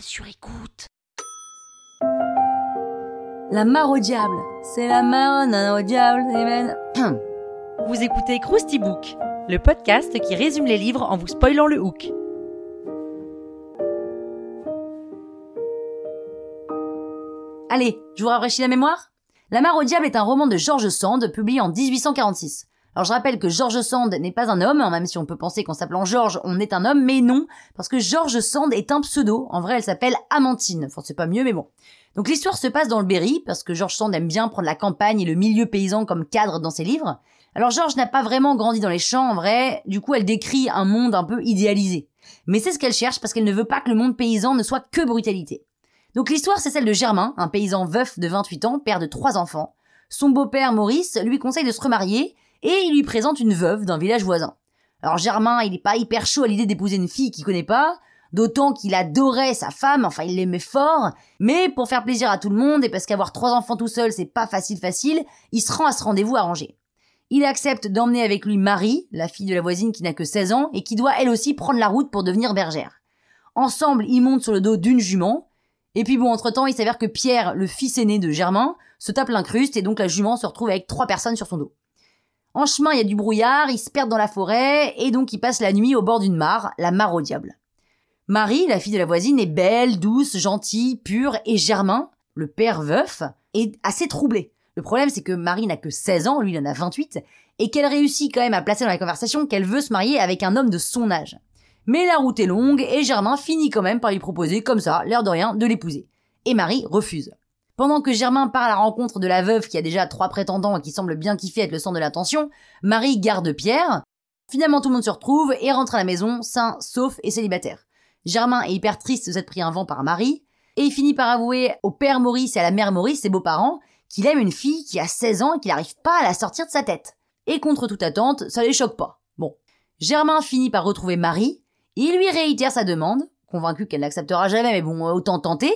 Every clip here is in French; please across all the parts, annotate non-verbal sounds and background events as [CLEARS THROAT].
Sur écoute. La mare au diable. C'est la mare au diable. Amen. [CLEARS THROAT] Vous écoutez Krusty Book, le podcast qui résume les livres en vous spoilant le hook. Allez, je vous rafraîchis la mémoire? La mare au diable est un roman de George Sand publié en 1846. Alors je rappelle que George Sand n'est pas un homme, hein, même si on peut penser qu'en s'appelant George, on est un homme, mais non, parce que George Sand est un pseudo. En vrai, elle s'appelle Amantine. Enfin, c'est pas mieux, mais bon. Donc l'histoire se passe dans le Berry, parce que George Sand aime bien prendre la campagne et le milieu paysan comme cadre dans ses livres. Alors George n'a pas vraiment grandi dans les champs, en vrai, du coup elle décrit un monde un peu idéalisé. Mais c'est ce qu'elle cherche parce qu'elle ne veut pas que le monde paysan ne soit que brutalité. Donc l'histoire, c'est celle de Germain, un paysan veuf de 28 ans, père de trois enfants. Son beau-père, Maurice, lui conseille de se remarier et il lui présente une veuve d'un village voisin. Alors Germain, il est pas hyper chaud à l'idée d'épouser une fille qu'il connaît pas, d'autant qu'il adorait sa femme, enfin il l'aimait fort, mais pour faire plaisir à tout le monde et parce qu'avoir trois enfants tout seul c'est pas facile facile, il se rend à ce rendez-vous arrangé. Il accepte d'emmener avec lui Marie, la fille de la voisine qui n'a que 16 ans et qui doit elle aussi prendre la route pour devenir bergère. Ensemble, ils montent sur le dos d'une jument, et puis bon, entre-temps, il s'avère que Pierre, le fils aîné de Germain, se tape l'incruste et donc la jument se retrouve avec trois personnes sur son dos. En chemin, il y a du brouillard, ils se perdent dans la forêt et donc ils passent la nuit au bord d'une mare, la mare au diable. Marie, la fille de la voisine, est belle, douce, gentille, pure et Germain, le père veuf, est assez troublé. Le problème, c'est que Marie n'a que 16 ans, lui il en a 28, et qu'elle réussit quand même à placer dans la conversation qu'elle veut se marier avec un homme de son âge. Mais la route est longue et Germain finit quand même par lui proposer, comme ça, l'air de rien, de l'épouser. Et Marie refuse. Pendant que Germain part à la rencontre de la veuve qui a déjà trois prétendants et qui semble bien kiffer être le centre de l'attention, Marie garde Pierre. Finalement, tout le monde se retrouve et rentre à la maison, sain, sauf et célibataire. Germain est hyper triste de s'être pris un vent par Marie, et il finit par avouer au père Maurice et à la mère Maurice, ses beaux-parents, qu'il aime une fille qui a 16 ans et qu'il n'arrive pas à la sortir de sa tête. Et contre toute attente, ça les choque pas. Bon. Germain finit par retrouver Marie, il lui réitère sa demande, convaincu qu'elle n'acceptera jamais, mais bon, autant tenter,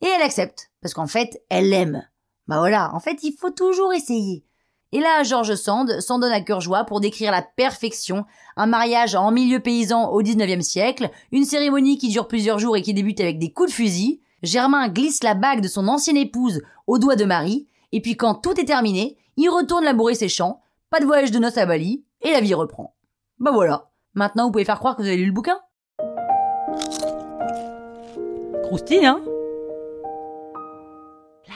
et elle accepte, parce qu'en fait, elle l'aime. Bah voilà, en fait, il faut toujours essayer. Et là, George Sand s'en donne à cœur joie pour décrire la perfection, un mariage en milieu paysan au 19e siècle, une cérémonie qui dure plusieurs jours et qui débute avec des coups de fusil. Germain glisse la bague de son ancienne épouse au doigt de Marie, et puis quand tout est terminé, il retourne labourer ses champs, pas de voyage de noces à Bali, et la vie reprend. Bah voilà. Maintenant, vous pouvez faire croire que vous avez lu le bouquin. Croustille, hein?